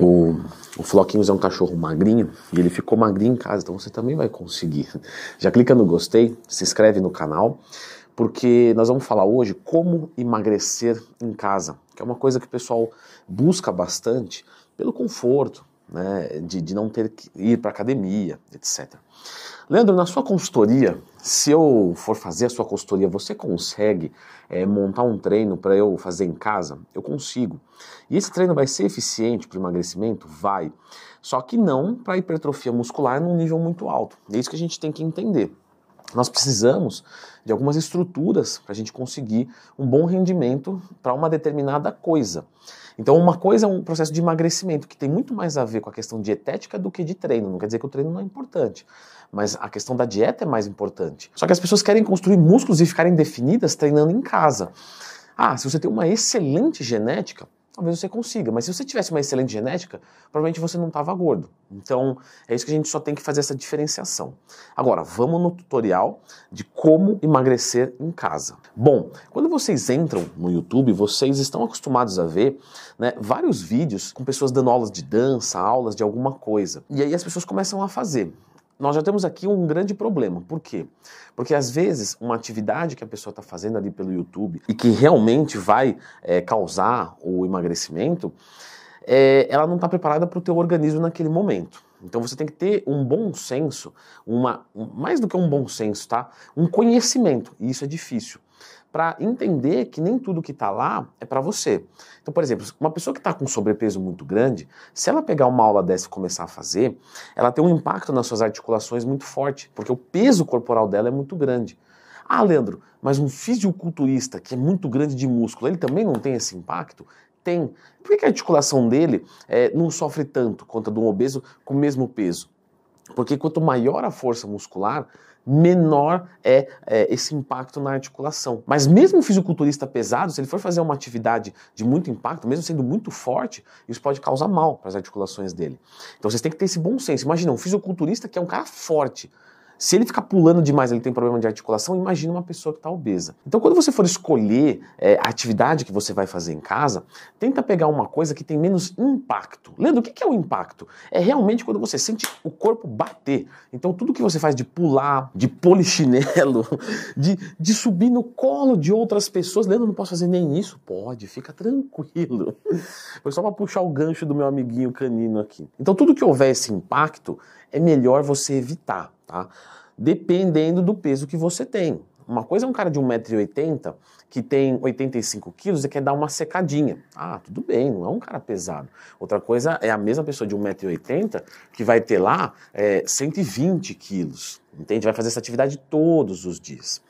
O, o Floquinhos é um cachorro magrinho e ele ficou magrinho em casa, então você também vai conseguir. Já clica no gostei, se inscreve no canal, porque nós vamos falar hoje como emagrecer em casa, que é uma coisa que o pessoal busca bastante pelo conforto, né, de, de não ter que ir para academia, etc. Leandro, na sua consultoria, se eu for fazer a sua consultoria, você consegue é, montar um treino para eu fazer em casa? Eu consigo. E esse treino vai ser eficiente para emagrecimento? Vai. Só que não para hipertrofia muscular num nível muito alto. É isso que a gente tem que entender. Nós precisamos de algumas estruturas para a gente conseguir um bom rendimento para uma determinada coisa. Então, uma coisa é um processo de emagrecimento que tem muito mais a ver com a questão dietética do que de treino. Não quer dizer que o treino não é importante, mas a questão da dieta é mais importante. Só que as pessoas querem construir músculos e ficarem definidas treinando em casa. Ah, se você tem uma excelente genética, talvez você consiga. Mas se você tivesse uma excelente genética, provavelmente você não estava gordo. Então, é isso que a gente só tem que fazer essa diferenciação. Agora, vamos no tutorial de como emagrecer em casa. Bom, quando vocês entram no YouTube, vocês estão acostumados a ver né, vários vídeos com pessoas dando aulas de dança, aulas de alguma coisa. E aí as pessoas começam a fazer nós já temos aqui um grande problema. Por quê? Porque às vezes uma atividade que a pessoa está fazendo ali pelo YouTube e que realmente vai é, causar o emagrecimento, é, ela não está preparada para o teu organismo naquele momento. Então você tem que ter um bom senso, uma, mais do que um bom senso, tá? Um conhecimento, e isso é difícil para entender que nem tudo que está lá é para você. Então, por exemplo, uma pessoa que está com sobrepeso muito grande, se ela pegar uma aula dessa e começar a fazer, ela tem um impacto nas suas articulações muito forte, porque o peso corporal dela é muito grande. Ah, Leandro, mas um fisiculturista que é muito grande de músculo, ele também não tem esse impacto? Tem. Por que a articulação dele é, não sofre tanto quanto a de um obeso com o mesmo peso? Porque quanto maior a força muscular, menor é, é, esse impacto na articulação. Mas mesmo um fisiculturista pesado, se ele for fazer uma atividade de muito impacto, mesmo sendo muito forte, isso pode causar mal para as articulações dele. Então vocês têm que ter esse bom senso. Imagina um fisiculturista que é um cara forte, se ele ficar pulando demais, ele tem problema de articulação, imagina uma pessoa que está obesa. Então, quando você for escolher é, a atividade que você vai fazer em casa, tenta pegar uma coisa que tem menos impacto. Lendo, o que é o impacto? É realmente quando você sente o corpo bater. Então, tudo que você faz de pular, de polichinelo, de, de subir no colo de outras pessoas, Leandro, não posso fazer nem isso? Pode, fica tranquilo. Foi só para puxar o gancho do meu amiguinho canino aqui. Então, tudo que houver esse impacto, é melhor você evitar tá? Dependendo do peso que você tem. Uma coisa é um cara de 1,80m que tem 85 quilos e quer dar uma secadinha. Ah, tudo bem, não é um cara pesado. Outra coisa é a mesma pessoa de 1,80m que vai ter lá é, 120 quilos. Entende? Vai fazer essa atividade todos os dias.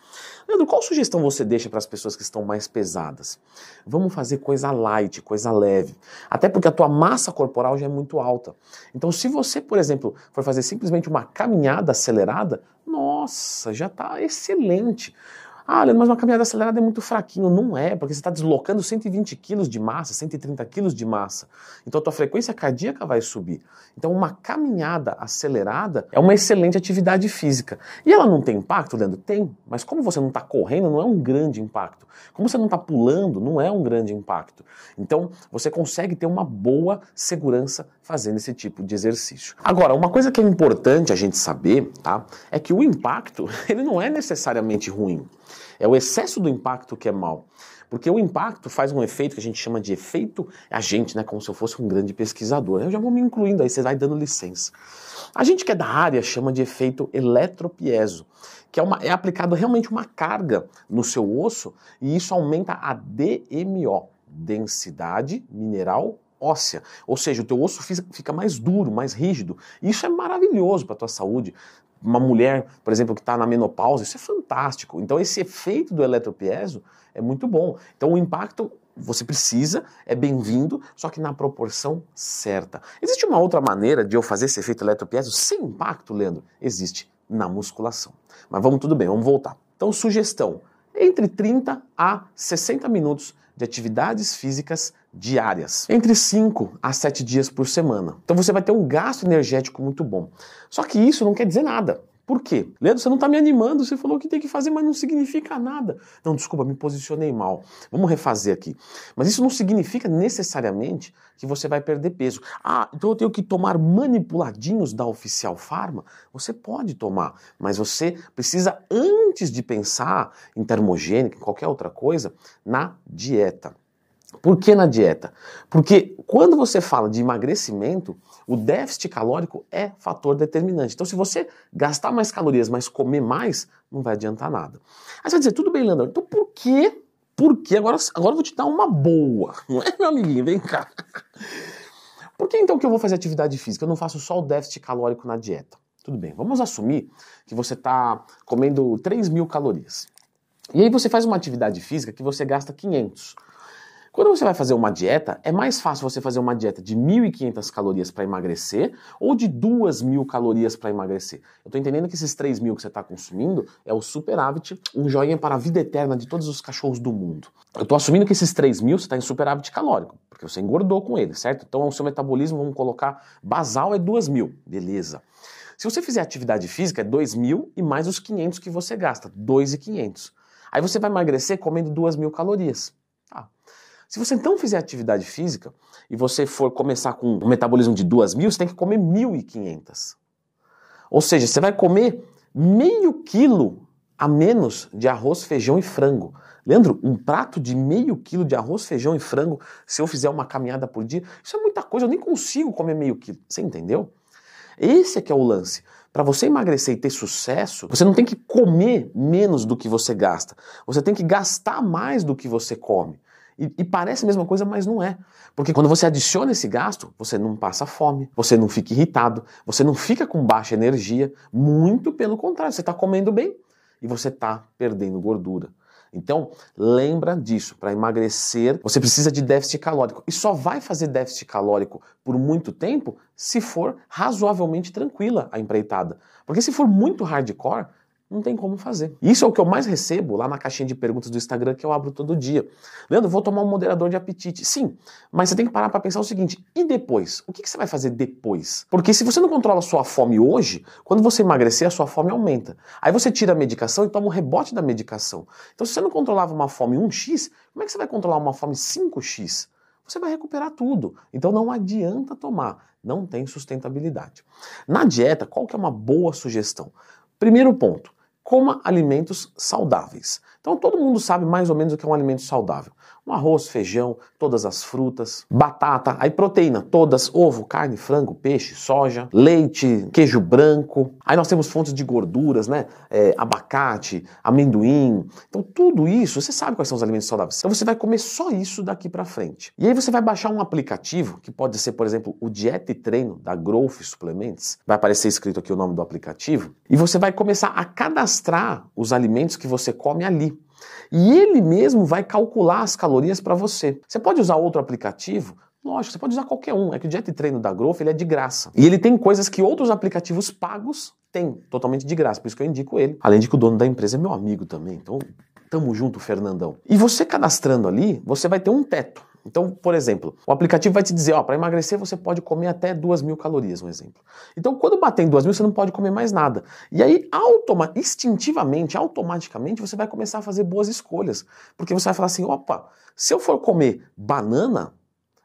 Leandro, qual sugestão você deixa para as pessoas que estão mais pesadas? Vamos fazer coisa light, coisa leve. Até porque a tua massa corporal já é muito alta. Então, se você, por exemplo, for fazer simplesmente uma caminhada acelerada, nossa, já está excelente. Ah, mas uma caminhada acelerada é muito fraquinho. Não é, porque você está deslocando 120 quilos de massa, 130 quilos de massa. Então a tua frequência cardíaca vai subir. Então uma caminhada acelerada é uma excelente atividade física. E ela não tem impacto, Leandro? Tem. Mas como você não está correndo, não é um grande impacto. Como você não está pulando, não é um grande impacto. Então você consegue ter uma boa segurança fazendo esse tipo de exercício. Agora, uma coisa que é importante a gente saber, tá? É que o impacto, ele não é necessariamente ruim. É o excesso do impacto que é mal. Porque o impacto faz um efeito que a gente chama de efeito agente, né? Como se eu fosse um grande pesquisador. Eu já vou me incluindo aí, você vai dando licença. A gente que é da área chama de efeito eletropieso, que é, uma, é aplicado realmente uma carga no seu osso e isso aumenta a DMO, densidade mineral óssea, ou seja, o teu osso fica mais duro, mais rígido. Isso é maravilhoso para a tua saúde uma mulher, por exemplo, que está na menopausa, isso é fantástico. Então, esse efeito do eletropieso é muito bom. Então, o impacto você precisa, é bem-vindo, só que na proporção certa. Existe uma outra maneira de eu fazer esse efeito eletropieso sem impacto, Leandro? Existe na musculação. Mas vamos tudo bem, vamos voltar. Então, sugestão: entre 30 a 60 minutos de atividades físicas diárias, entre 5 a 7 dias por semana. Então você vai ter um gasto energético muito bom. Só que isso não quer dizer nada. Por quê? Leandro, você não está me animando, você falou que tem que fazer, mas não significa nada. Não, desculpa, me posicionei mal. Vamos refazer aqui. Mas isso não significa necessariamente que você vai perder peso. Ah, então eu tenho que tomar manipuladinhos da Oficial Pharma? Você pode tomar, mas você precisa, antes de pensar em termogênica, em qualquer outra coisa, na dieta. Por que na dieta? Porque quando você fala de emagrecimento, o déficit calórico é fator determinante. Então, se você gastar mais calorias, mas comer mais, não vai adiantar nada. Aí você vai dizer, tudo bem, Leandro, então por que? Por que? Agora, agora eu vou te dar uma boa, não é, meu amiguinho? Vem cá. Por que então que eu vou fazer atividade física? Eu não faço só o déficit calórico na dieta. Tudo bem, vamos assumir que você está comendo 3 mil calorias. E aí você faz uma atividade física que você gasta 500. Quando você vai fazer uma dieta, é mais fácil você fazer uma dieta de 1.500 calorias para emagrecer ou de 2.000 calorias para emagrecer. Eu estou entendendo que esses 3.000 que você está consumindo é o superávit, um joinha para a vida eterna de todos os cachorros do mundo. Eu estou assumindo que esses 3.000 você está em superávit calórico, porque você engordou com ele, certo? Então o seu metabolismo, vamos colocar, basal é 2.000, beleza. Se você fizer atividade física, é 2.000 e mais os 500 que você gasta, 2.500. Aí você vai emagrecer comendo 2.000 calorias. Se você então fizer atividade física e você for começar com um metabolismo de 2 mil, você tem que comer 1.500. Ou seja, você vai comer meio quilo a menos de arroz, feijão e frango. Leandro, um prato de meio quilo de arroz, feijão e frango, se eu fizer uma caminhada por dia, isso é muita coisa, eu nem consigo comer meio quilo. Você entendeu? Esse é que é o lance. Para você emagrecer e ter sucesso, você não tem que comer menos do que você gasta. Você tem que gastar mais do que você come. E, e, parece a mesma coisa, mas não é. Porque quando você adiciona esse gasto, você não passa fome, você não fica irritado, você não fica com baixa energia. Muito pelo contrário, você está comendo bem e você está perdendo gordura. Então, lembra disso, para emagrecer, você precisa de déficit calórico. E só vai fazer déficit calórico por muito tempo se for razoavelmente tranquila a empreitada. Porque se for muito hardcore, não tem como fazer. Isso é o que eu mais recebo lá na caixinha de perguntas do Instagram que eu abro todo dia. Leandro, vou tomar um moderador de apetite. Sim, mas você tem que parar para pensar o seguinte: e depois? O que, você vai fazer depois? Porque se você não controla a sua fome hoje, quando você emagrecer, a sua fome aumenta. Aí você tira a medicação e toma um rebote da medicação. Então, se você não controlava uma fome 1x, como é que você vai controlar uma fome 5x? Você vai recuperar tudo. Então não adianta tomar, não tem sustentabilidade. Na dieta, qual que é uma boa sugestão? Primeiro ponto, coma alimentos saudáveis. Então todo mundo sabe mais ou menos o que é um alimento saudável um arroz, feijão, todas as frutas, batata, aí proteína, todas, ovo, carne, frango, peixe, soja, leite, queijo branco. Aí nós temos fontes de gorduras, né? É, abacate, amendoim. Então tudo isso, você sabe quais são os alimentos saudáveis. Então você vai comer só isso daqui para frente. E aí você vai baixar um aplicativo, que pode ser, por exemplo, o Dieta e Treino da Growth Suplements. Vai aparecer escrito aqui o nome do aplicativo. E você vai começar a cadastrar os alimentos que você come ali. E ele mesmo vai calcular as calorias para você. Você pode usar outro aplicativo? Lógico, você pode usar qualquer um. É que o Diet Treino da Growth ele é de graça. E ele tem coisas que outros aplicativos pagos têm, totalmente de graça. Por isso que eu indico ele. Além de que o dono da empresa é meu amigo também. Então, tamo junto, Fernandão. E você cadastrando ali, você vai ter um teto. Então, por exemplo, o aplicativo vai te dizer, ó, para emagrecer você pode comer até 2 mil calorias, um exemplo. Então, quando bater em 2 mil, você não pode comer mais nada. E aí, automa instintivamente, automaticamente, você vai começar a fazer boas escolhas. Porque você vai falar assim, opa, se eu for comer banana,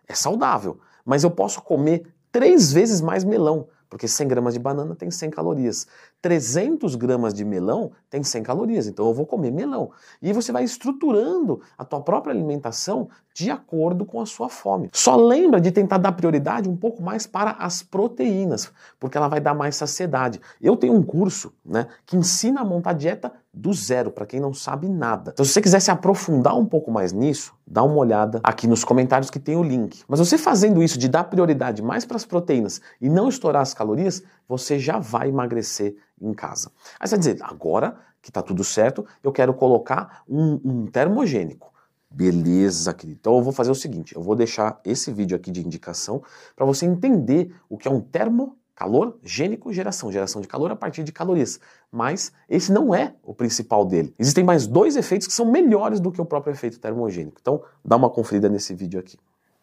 é saudável, mas eu posso comer três vezes mais melão. Porque 100 gramas de banana tem 100 calorias. 300 gramas de melão tem 100 calorias. Então eu vou comer melão. E você vai estruturando a tua própria alimentação de acordo com a sua fome. Só lembra de tentar dar prioridade um pouco mais para as proteínas, porque ela vai dar mais saciedade. Eu tenho um curso né, que ensina a montar dieta do zero, para quem não sabe nada. Então, se você quiser se aprofundar um pouco mais nisso, dá uma olhada aqui nos comentários que tem o link. Mas você fazendo isso de dar prioridade mais para as proteínas e não estourar as calorias, você já vai emagrecer em casa. Aí você vai dizer, agora que está tudo certo, eu quero colocar um, um termogênico. Beleza, querido. Então eu vou fazer o seguinte, eu vou deixar esse vídeo aqui de indicação para você entender o que é um termo calor gênico geração, geração de calor a partir de calorias. Mas esse não é o principal dele. Existem mais dois efeitos que são melhores do que o próprio efeito termogênico. Então, dá uma conferida nesse vídeo aqui.